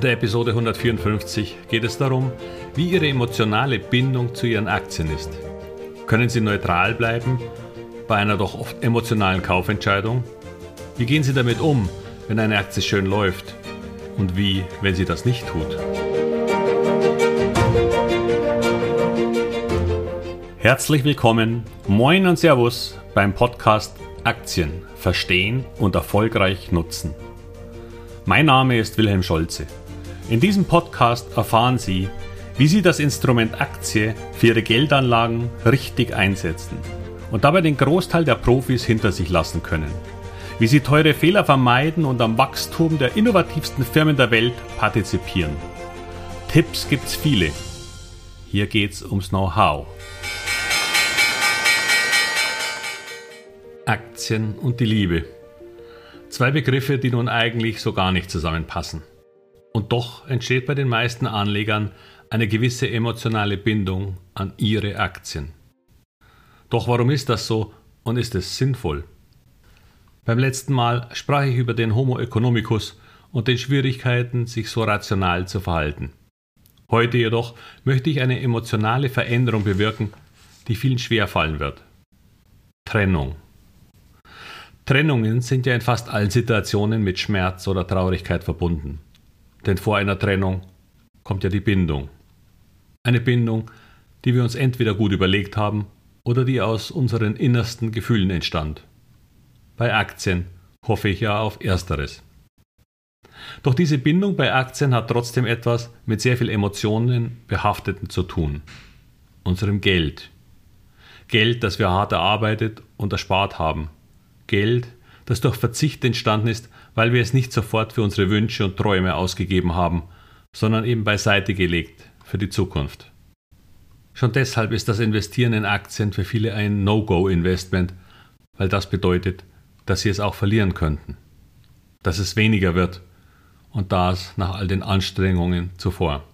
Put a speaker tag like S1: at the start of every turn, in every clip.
S1: In der Episode 154 geht es darum, wie Ihre emotionale Bindung zu Ihren Aktien ist. Können Sie neutral bleiben bei einer doch oft emotionalen Kaufentscheidung? Wie gehen Sie damit um, wenn eine Aktie schön läuft? Und wie, wenn sie das nicht tut? Herzlich willkommen, moin und Servus beim Podcast Aktien verstehen und erfolgreich nutzen. Mein Name ist Wilhelm Scholze. In diesem Podcast erfahren Sie, wie Sie das Instrument Aktie für Ihre Geldanlagen richtig einsetzen und dabei den Großteil der Profis hinter sich lassen können. Wie Sie teure Fehler vermeiden und am Wachstum der innovativsten Firmen der Welt partizipieren. Tipps gibt's viele. Hier geht's ums Know-how. Aktien und die Liebe. Zwei Begriffe, die nun eigentlich so gar nicht zusammenpassen. Und doch entsteht bei den meisten Anlegern eine gewisse emotionale Bindung an ihre Aktien. Doch warum ist das so und ist es sinnvoll? Beim letzten Mal sprach ich über den Homo economicus und den Schwierigkeiten, sich so rational zu verhalten. Heute jedoch möchte ich eine emotionale Veränderung bewirken, die vielen schwerfallen wird. Trennung. Trennungen sind ja in fast allen Situationen mit Schmerz oder Traurigkeit verbunden. Denn vor einer Trennung kommt ja die Bindung. Eine Bindung, die wir uns entweder gut überlegt haben oder die aus unseren innersten Gefühlen entstand. Bei Aktien hoffe ich ja auf Ersteres. Doch diese Bindung bei Aktien hat trotzdem etwas mit sehr viel Emotionen behafteten zu tun. Unserem Geld. Geld, das wir hart erarbeitet und erspart haben. Geld, das durch Verzicht entstanden ist, weil wir es nicht sofort für unsere Wünsche und Träume ausgegeben haben, sondern eben beiseite gelegt für die Zukunft. Schon deshalb ist das Investieren in Aktien für viele ein No-Go-Investment, weil das bedeutet, dass sie es auch verlieren könnten, dass es weniger wird und das nach all den Anstrengungen zuvor.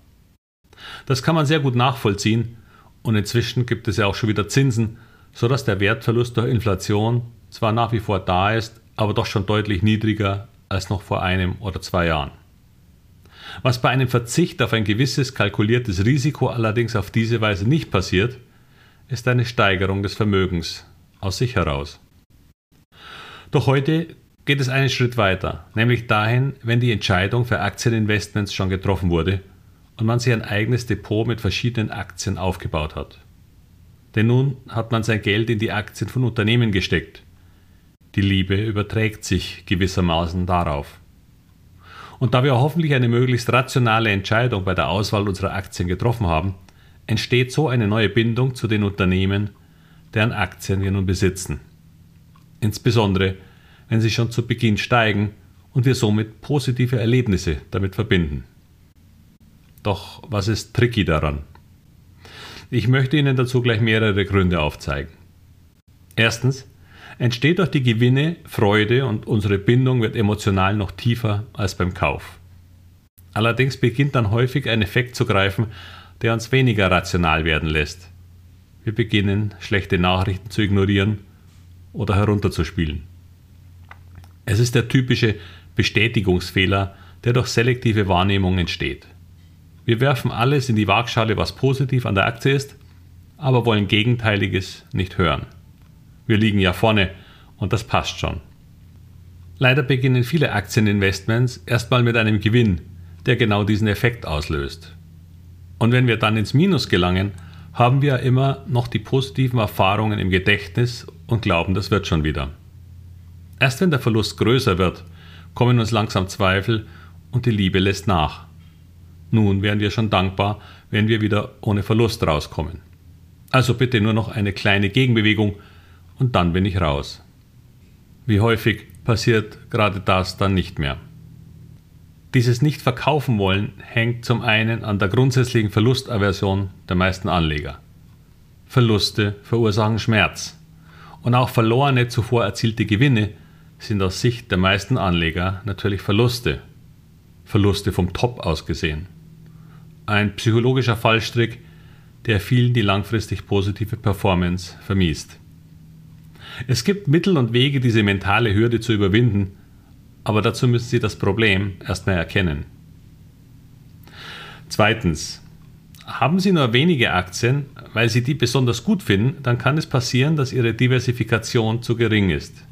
S1: Das kann man sehr gut nachvollziehen und inzwischen gibt es ja auch schon wieder Zinsen, sodass der Wertverlust durch Inflation zwar nach wie vor da ist, aber doch schon deutlich niedriger als noch vor einem oder zwei Jahren. Was bei einem Verzicht auf ein gewisses kalkuliertes Risiko allerdings auf diese Weise nicht passiert, ist eine Steigerung des Vermögens aus sich heraus. Doch heute geht es einen Schritt weiter, nämlich dahin, wenn die Entscheidung für Aktieninvestments schon getroffen wurde und man sich ein eigenes Depot mit verschiedenen Aktien aufgebaut hat. Denn nun hat man sein Geld in die Aktien von Unternehmen gesteckt die Liebe überträgt sich gewissermaßen darauf. Und da wir hoffentlich eine möglichst rationale Entscheidung bei der Auswahl unserer Aktien getroffen haben, entsteht so eine neue Bindung zu den Unternehmen, deren Aktien wir nun besitzen. Insbesondere, wenn sie schon zu Beginn steigen und wir somit positive Erlebnisse damit verbinden. Doch was ist tricky daran? Ich möchte Ihnen dazu gleich mehrere Gründe aufzeigen. Erstens, entsteht durch die Gewinne Freude und unsere Bindung wird emotional noch tiefer als beim Kauf. Allerdings beginnt dann häufig ein Effekt zu greifen, der uns weniger rational werden lässt. Wir beginnen schlechte Nachrichten zu ignorieren oder herunterzuspielen. Es ist der typische Bestätigungsfehler, der durch selektive Wahrnehmung entsteht. Wir werfen alles in die Waagschale, was positiv an der Aktie ist, aber wollen Gegenteiliges nicht hören. Wir liegen ja vorne und das passt schon. Leider beginnen viele Aktieninvestments erstmal mit einem Gewinn, der genau diesen Effekt auslöst. Und wenn wir dann ins Minus gelangen, haben wir immer noch die positiven Erfahrungen im Gedächtnis und glauben, das wird schon wieder. Erst wenn der Verlust größer wird, kommen uns langsam Zweifel und die Liebe lässt nach. Nun wären wir schon dankbar, wenn wir wieder ohne Verlust rauskommen. Also bitte nur noch eine kleine Gegenbewegung, und dann bin ich raus. Wie häufig passiert gerade das dann nicht mehr. Dieses Nicht-Verkaufen wollen hängt zum einen an der grundsätzlichen Verlustaversion der meisten Anleger. Verluste verursachen Schmerz. Und auch verlorene zuvor erzielte Gewinne sind aus Sicht der meisten Anleger natürlich Verluste. Verluste vom Top aus gesehen. Ein psychologischer Fallstrick, der vielen die langfristig positive Performance vermiest. Es gibt Mittel und Wege, diese mentale Hürde zu überwinden, aber dazu müssen Sie das Problem erstmal erkennen. Zweitens, haben Sie nur wenige Aktien, weil Sie die besonders gut finden, dann kann es passieren, dass Ihre Diversifikation zu gering ist.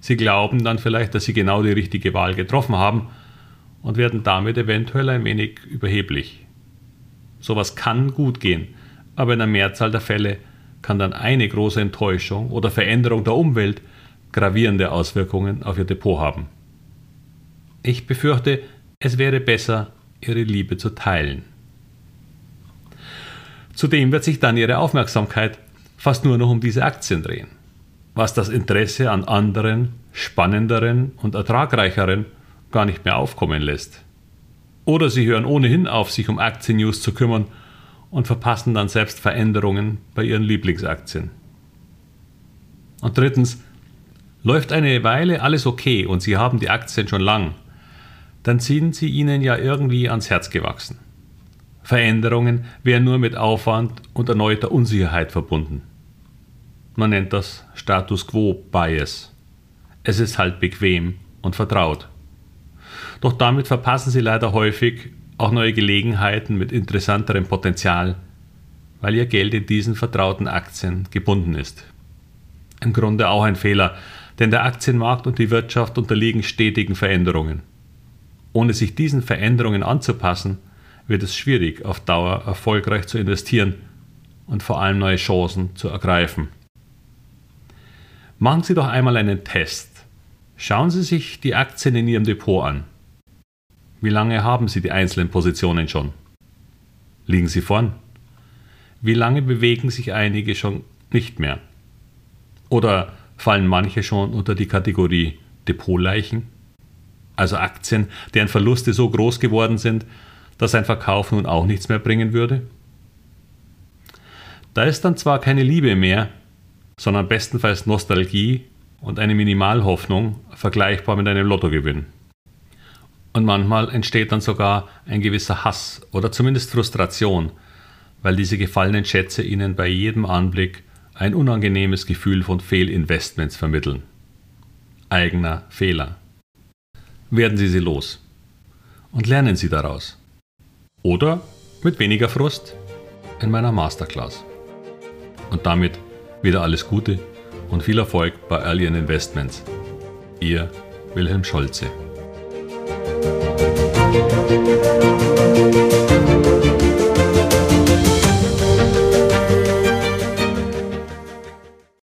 S1: Sie glauben dann vielleicht, dass Sie genau die richtige Wahl getroffen haben und werden damit eventuell ein wenig überheblich. Sowas kann gut gehen, aber in der Mehrzahl der Fälle kann dann eine große Enttäuschung oder Veränderung der Umwelt gravierende Auswirkungen auf Ihr Depot haben. Ich befürchte, es wäre besser, Ihre Liebe zu teilen. Zudem wird sich dann Ihre Aufmerksamkeit fast nur noch um diese Aktien drehen, was das Interesse an anderen, spannenderen und ertragreicheren gar nicht mehr aufkommen lässt. Oder Sie hören ohnehin auf, sich um Aktien-News zu kümmern und verpassen dann selbst Veränderungen bei Ihren Lieblingsaktien. Und drittens, läuft eine Weile alles okay und Sie haben die Aktien schon lang, dann sind sie Ihnen ja irgendwie ans Herz gewachsen. Veränderungen wären nur mit Aufwand und erneuter Unsicherheit verbunden. Man nennt das Status Quo Bias. Es ist halt bequem und vertraut. Doch damit verpassen Sie leider häufig auch neue Gelegenheiten mit interessanterem Potenzial, weil Ihr Geld in diesen vertrauten Aktien gebunden ist. Im Grunde auch ein Fehler, denn der Aktienmarkt und die Wirtschaft unterliegen stetigen Veränderungen. Ohne sich diesen Veränderungen anzupassen, wird es schwierig, auf Dauer erfolgreich zu investieren und vor allem neue Chancen zu ergreifen. Machen Sie doch einmal einen Test. Schauen Sie sich die Aktien in Ihrem Depot an. Wie lange haben Sie die einzelnen Positionen schon? Liegen Sie vorn? Wie lange bewegen sich einige schon nicht mehr? Oder fallen manche schon unter die Kategorie Depotleichen? Also Aktien, deren Verluste so groß geworden sind, dass ein Verkauf nun auch nichts mehr bringen würde? Da ist dann zwar keine Liebe mehr, sondern bestenfalls Nostalgie und eine Minimalhoffnung, vergleichbar mit einem Lottogewinn. Und manchmal entsteht dann sogar ein gewisser Hass oder zumindest Frustration, weil diese gefallenen Schätze ihnen bei jedem Anblick ein unangenehmes Gefühl von Fehlinvestments vermitteln. Eigener Fehler. Werden Sie sie los und lernen Sie daraus. Oder mit weniger Frust in meiner Masterclass. Und damit wieder alles Gute und viel Erfolg bei Alien Investments. Ihr Wilhelm Scholze.